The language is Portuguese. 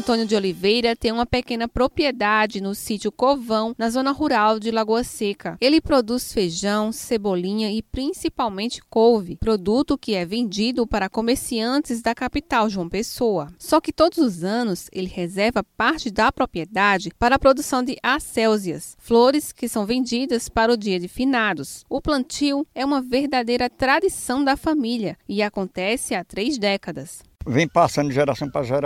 Antônio de Oliveira tem uma pequena propriedade no sítio Covão, na zona rural de Lagoa Seca. Ele produz feijão, cebolinha e principalmente couve, produto que é vendido para comerciantes da capital João Pessoa. Só que todos os anos ele reserva parte da propriedade para a produção de acélsias, flores que são vendidas para o dia de finados. O plantio é uma verdadeira tradição da família e acontece há três décadas vem passando de geração para geração